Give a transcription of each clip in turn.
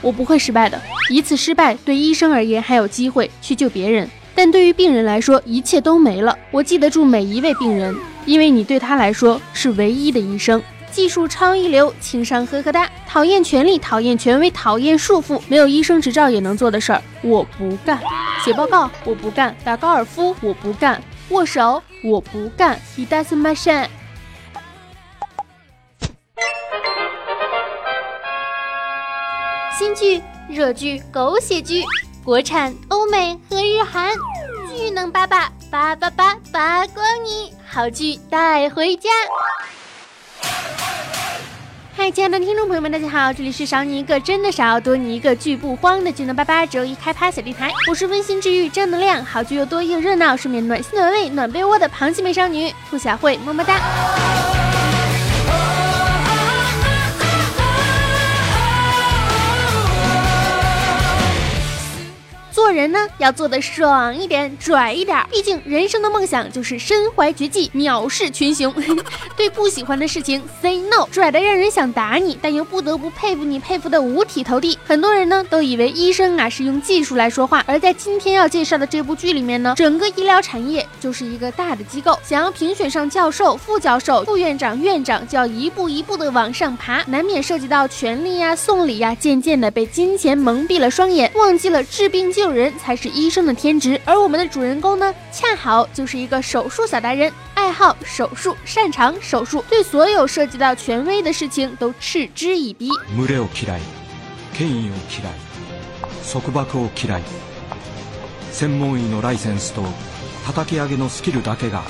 我不会失败的。一次失败对医生而言还有机会去救别人，但对于病人来说一切都没了。我记得住每一位病人，因为你对他来说是唯一的医生。技术超一流，情商呵呵哒，讨厌权力，讨厌权威，讨厌束缚，没有医生执照也能做的事儿，我不干。写报告我不干，打高尔夫我不干，握手我不干。He doesn't m a c h i n 新剧、热剧、狗血剧，国产、欧美和日韩，巨能八八八八八八光你，好剧带回家。嗨，亲爱的听众朋友们，大家好，这里是少你一个真的少，多你一个剧不慌的剧能八八周一开趴小电台，我是温馨治愈、正能量、好剧又多又热闹、顺便暖心暖胃暖被窝的螃蟹美少女兔小慧，么么哒。人呢，要做的爽一点、拽一点。毕竟人生的梦想就是身怀绝技，藐视群雄。对不喜欢的事情 say no，拽的让人想打你，但又不得不佩服你，佩服的五体投地。很多人呢都以为医生啊是用技术来说话，而在今天要介绍的这部剧里面呢，整个医疗产业就是一个大的机构，想要评选上教授、副教授、副院长、院长，就要一步一步的往上爬，难免涉及到权力呀、送礼呀，渐渐的被金钱蒙蔽了双眼，忘记了治病救人。人才是医生的天职，而我们的主人公呢，恰好就是一个手术小达人，爱好手术，擅长手术，对所有涉及到权威的事情都嗤之以鼻。群れを嫌い、権威を嫌い、束縛を嫌い、専門医のライセンスと叩き上げのスキルだけが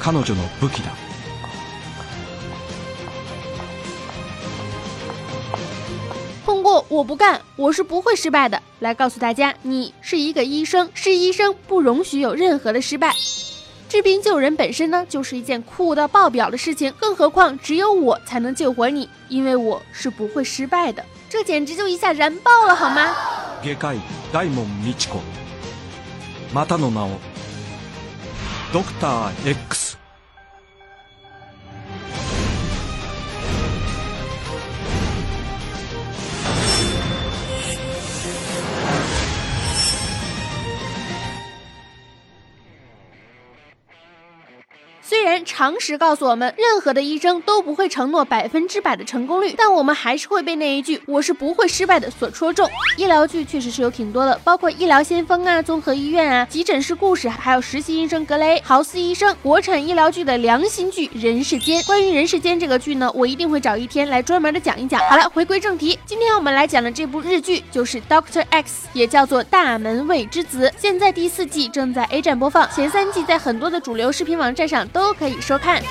彼女の武器だ。 我不干，我是不会失败的。来告诉大家，你是一个医生，是医生不容许有任何的失败。治病救人本身呢，就是一件酷到爆表的事情，更何况只有我才能救活你，因为我是不会失败的。这简直就一下燃爆了，好吗？外科医大門美智子，またの名をドクター X。 常识告诉我们，任何的医生都不会承诺百分之百的成功率，但我们还是会被那一句“我是不会失败的”所戳中。医疗剧确实是有挺多的，包括《医疗先锋》啊、《综合医院》啊、《急诊室故事》，还有《实习医生格雷》、《豪斯医生》。国产医疗剧的良心剧《人世间》。关于《人世间》这个剧呢，我一定会找一天来专门的讲一讲。好了，回归正题，今天我们来讲的这部日剧就是 Doctor X，也叫做《大门未之子》。现在第四季正在 A 站播放，前三季在很多的主流视频网站上都可以收看。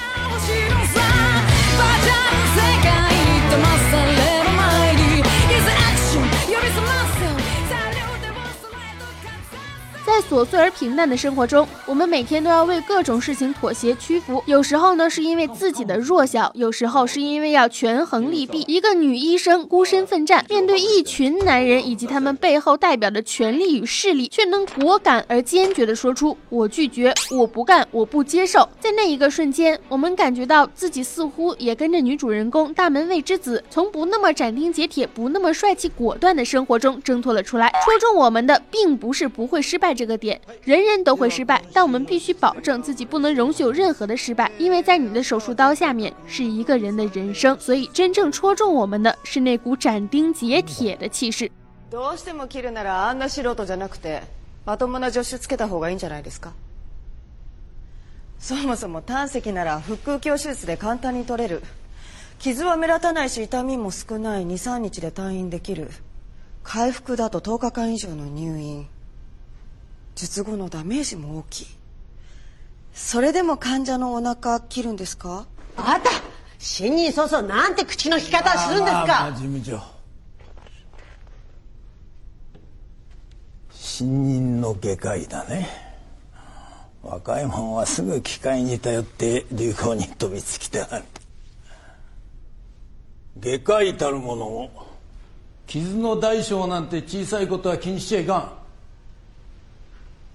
在琐碎而平淡的生活中，我们每天都要为各种事情妥协屈服。有时候呢，是因为自己的弱小；有时候是因为要权衡利弊。一个女医生孤身奋战，面对一群男人以及他们背后代表的权力与势力，却能果敢而坚决地说出“我拒绝，我不干，我不接受”。在那一个瞬间，我们感觉到自己似乎也跟着女主人公大门卫之子，从不那么斩钉截铁、不那么帅气果断的生活中挣脱了出来。戳中我们的，并不是不会失败这。这个点，人人都会失败，但我们必须保证自己不能容许有任何的失败，因为在你的手术刀下面是一个人的人生，所以真正戳中我们的是那股斩钉截铁的气势。どうしても切るならあんな素人じゃなくてまともな助手つけた方がいいんじゃないですかそもそも胆石なら腹腔鏡手術で簡単に取れる傷は目立たないし痛みも少ない23日で退院できる回復だと10日間以上の入院 術後のダメージも大きい。それでも患者のお腹切るんですか？あた。新人早々なんて口の利き方するんですか、まあ、事務長。新任の外科医だね。若い者はすぐ機械に頼って流行に飛びつきたがる外科医たるもの傷の大小なんて小さいことは気にしちゃいかん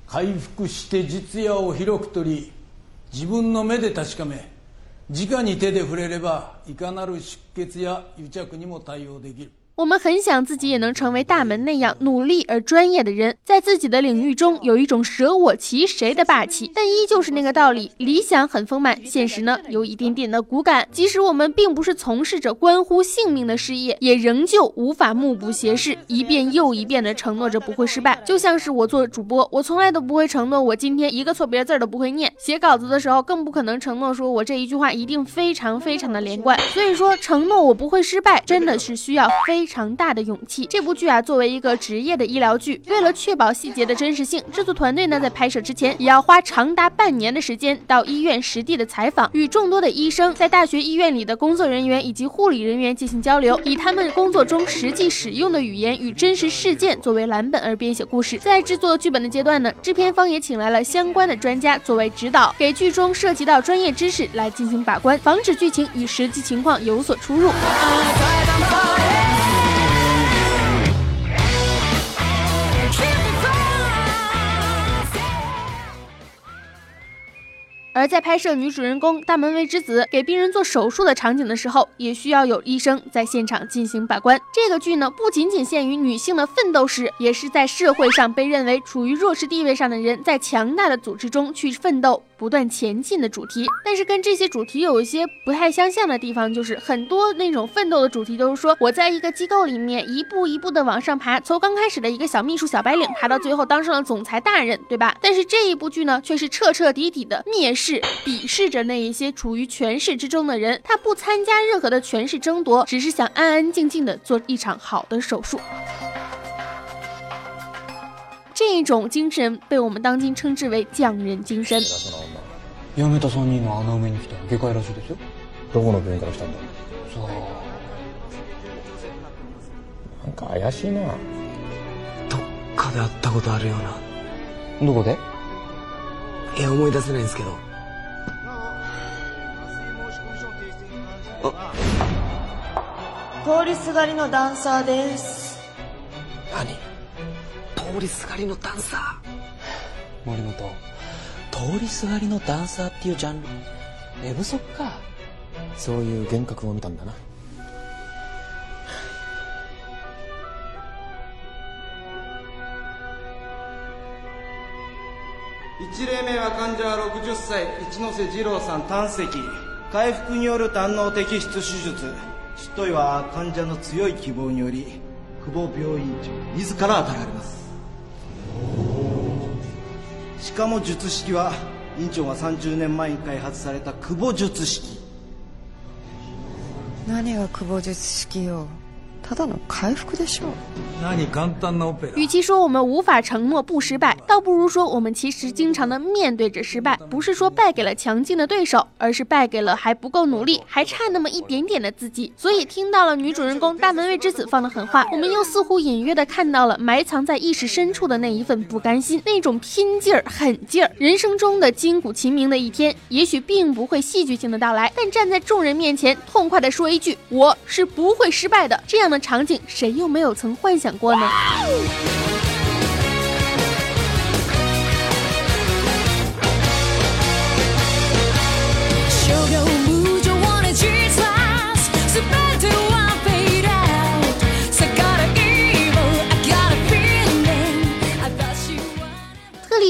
回復して実夜を広く取り自分の目で確かめ直に手で触れればいかなる出血や癒着にも対応できる。我们很想自己也能成为大门那样努力而专业的人，在自己的领域中有一种舍我其谁的霸气。但依旧是那个道理，理想很丰满，现实呢有一点点的骨感。即使我们并不是从事着关乎性命的事业，也仍旧无法目不斜视，一遍又一遍的承诺着不会失败。就像是我做主播，我从来都不会承诺我今天一个错别字都不会念，写稿子的时候更不可能承诺说我这一句话一定非常非常的连贯。所以说，承诺我不会失败，真的是需要非常大的勇气。这部剧啊，作为一个职业的医疗剧，为了确保细节的真实性，制作团队呢在拍摄之前也要花长达半年的时间到医院实地的采访，与众多的医生、在大学医院里的工作人员以及护理人员进行交流，以他们工作中实际使用的语言与真实事件作为蓝本而编写故事。在制作剧本的阶段呢，制片方也请来了相关的专家作为指导，给剧中涉及到专业知识来进行把关，防止剧情与实际情况有所出入。而在拍摄女主人公大门卫之子给病人做手术的场景的时候，也需要有医生在现场进行把关。这个剧呢，不仅仅限于女性的奋斗史，也是在社会上被认为处于弱势地位上的人，在强大的组织中去奋斗。不断前进的主题，但是跟这些主题有一些不太相像的地方，就是很多那种奋斗的主题都是说我在一个机构里面一步一步的往上爬，从刚开始的一个小秘书、小白领，爬到最后当上了总裁大人，对吧？但是这一部剧呢，却是彻彻底底的蔑视、鄙视着那一些处于权势之中的人，他不参加任何的权势争夺，只是想安安静静的做一场好的手术。这一种精神被我们当今称之为匠人精神。辞めた3人の穴埋めに来た外科医らしいですよどこの病院から来たんださあなんか怪しいなどっかで会ったことあるようなどこでいや思い出せないんですけど 通りすがりのダンサーです。何？通りすがりのダンサー？森本通りすがりのダンサーっていうジャンル？寝不足か？そういう幻覚を見たんだな。一例目は患者は60歳一ノ瀬二郎さん胆石回復による胆の摘出手術執刀医は患者の強い希望により久保病院長自ら当たられます。しかも術式は院長が30年前に開発された久保術式。何が久保術式よ。ただの回復でしょう。何？簡単なオペラ。与其说我们无法承诺不失败，倒不如说我们其实经常的面对着失败，不是说败给了强劲的对手，而是败给了还不够努力，还差那么一点点的自己。所以听到了女主人公大门卫之子放的狠话，我们又似乎隐约的看到了埋藏在意识深处的那一份不甘心，那种拼劲儿、狠劲儿。人生中的筋骨齐鸣的一天，也许并不会戏剧性的到来，但站在众人面前，痛快的说一句“我是不会失败的”，这样的场景，谁又没有曾幻想过呢？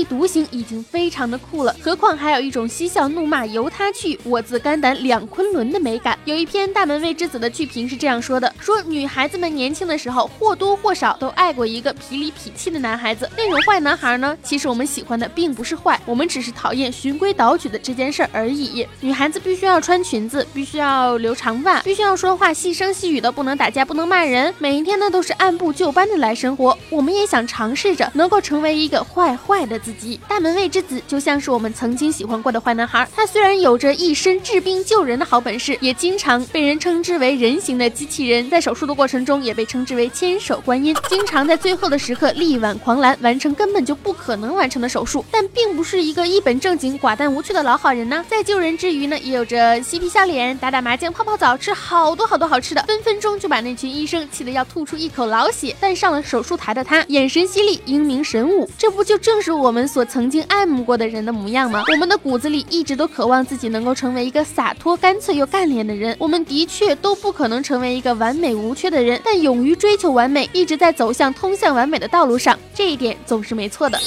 独行已经非常的酷了，何况还有一种嬉笑怒骂由他去，我自肝胆两昆仑的美感。有一篇大门卫之子的剧评是这样说的：说女孩子们年轻的时候或多或少都爱过一个痞里痞气的男孩子，那种坏男孩呢，其实我们喜欢的并不是坏，我们只是讨厌循规蹈矩的这件事儿而已。女孩子必须要穿裙子，必须要留长发，必须要说话细声细语的，不能打架，不能骂人，每一天呢都是按部就班的来生活。我们也想尝试着能够成为一个坏坏的自己。大门卫之子就像是我们曾经喜欢过的坏男孩，他虽然有着一身治病救人的好本事，也经常被人称之为人形的机器人，在手术的过程中也被称之为千手观音，经常在最后的时刻力挽狂澜，完成根本就不可能完成的手术，但并不是一个一本正经、寡淡无趣的老好人呢。在救人之余呢，也有着嬉皮笑脸、打打麻将、泡泡澡、吃好多好多好吃的，分分钟就把那群医生气得要吐出一口老血。但上了手术台的他，眼神犀利，英明神武，这不就正是我们所曾经爱慕过的人的模样吗？我们的骨子里一直都渴望自己能够成为一个洒脱、干脆又干练的人。我们的确都不可能成为一个完美无缺的人，但勇于追求完美，一直在走向通向完美的道路上，这一点总是没错的。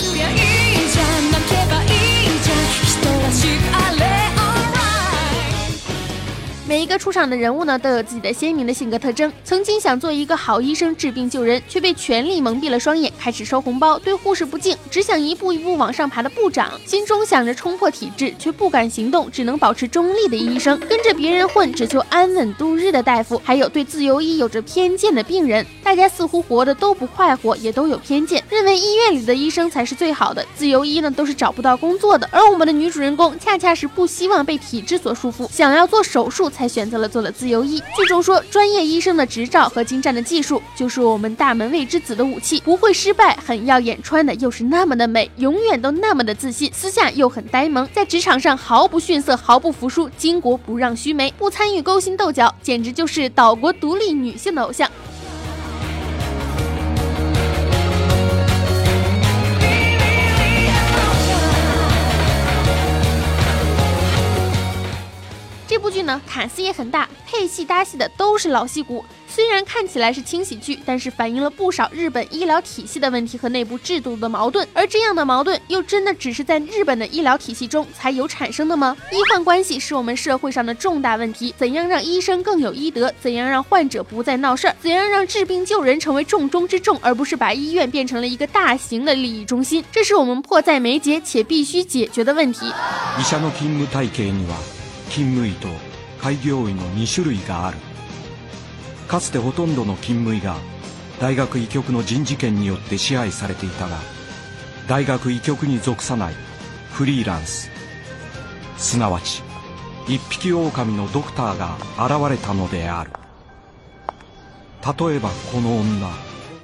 每一个出场的人物呢，都有自己的鲜明的性格特征。曾经想做一个好医生，治病救人，却被权力蒙蔽了双眼，开始收红包，对护士不敬，只想一步一步往上爬的部长，心中想着冲破体制，却不敢行动，只能保持中立的医生，跟着别人混，只求安稳度日的大夫，还有对自由医有着偏见的病人。大家似乎活得都不快活，也都有偏见，认为医院里的医生才是最好的，自由医呢都是找不到工作的。而我们的女主人公恰恰是不希望被体制所束缚，想要做手术才。才选择了做了自由医。剧中说，专业医生的执照和精湛的技术，就是我们大门卫之子的武器，不会失败，很耀眼，穿的又是那么的美，永远都那么的自信，私下又很呆萌，在职场上毫不逊色，毫不服输，巾帼不让须眉，不参与勾心斗角，简直就是岛国独立女性的偶像。剧呢，卡司也很大，配戏搭戏的都是老戏骨。虽然看起来是轻喜剧，但是反映了不少日本医疗体系的问题和内部制度的矛盾。而这样的矛盾，又真的只是在日本的医疗体系中才有产生的吗？医患关系是我们社会上的重大问题。怎样让医生更有医德？怎样让患者不再闹事儿？怎样让治病救人成为重中之重，而不是把医院变成了一个大型的利益中心？这是我们迫在眉睫且必须解决的问题。勤務医と開業医の2種類がある。かつてほとんどの勤務医が大学医局の人事権によって支配されていたが大学医局に属さないフリーランス。すなわち一匹狼のドクターが現れたのである。例えばこの女。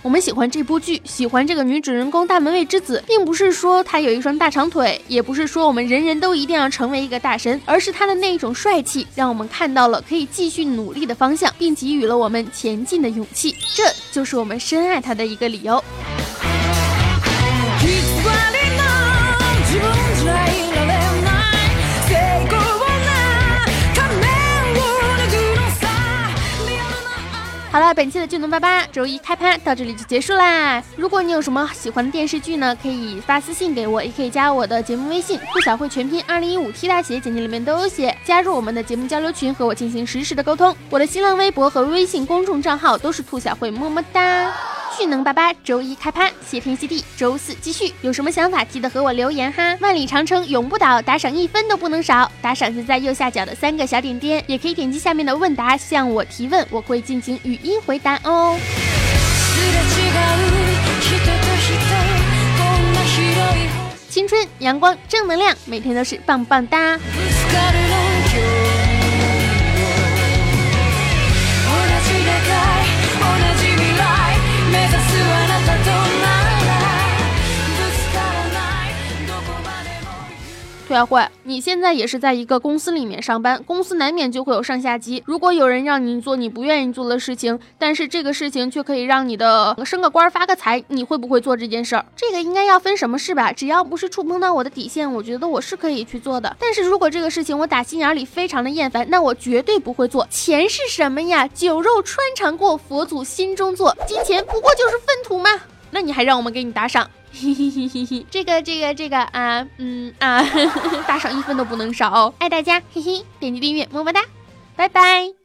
我们喜欢这部剧，喜欢这个女主人公大门卫之子，并不是说她有一双大长腿，也不是说我们人人都一定要成为一个大神，而是她的那一种帅气，让我们看到了可以继续努力的方向，并给予了我们前进的勇气。这就是我们深爱她的一个理由。了，本期的剧能八八周一开拍到这里就结束啦。如果你有什么喜欢的电视剧呢，可以发私信给我，也可以加我的节目微信“兔小慧全拼二零一五 T 大写”，简介里面都有写。加入我们的节目交流群，和我进行实时的沟通。我的新浪微博和微信公众账号都是兔小慧，么么哒。巨能八八周一开拍，谢天谢地，周四继续。有什么想法记得和我留言哈。万里长城永不倒，打赏一分都不能少。打赏就在右下角的三个小点点，也可以点击下面的问答向我提问，我会进行语音回答哦。青春、阳光、正能量，每天都是棒棒哒。兔小慧，你现在也是在一个公司里面上班，公司难免就会有上下级。如果有人让你做你不愿意做的事情，但是这个事情却可以让你的升个官发个财，你会不会做这件事儿？这个应该要分什么事吧？只要不是触碰到我的底线，我觉得我是可以去做的。但是如果这个事情我打心眼里非常的厌烦，那我绝对不会做。钱是什么呀？酒肉穿肠过，佛祖心中坐。金钱不过就是粪土吗？那你还让我们给你打赏？嘿嘿嘿嘿嘿，这个这个这个啊，嗯啊，打赏一分都不能少，爱大家，嘿嘿，点击订阅，么么哒，拜拜。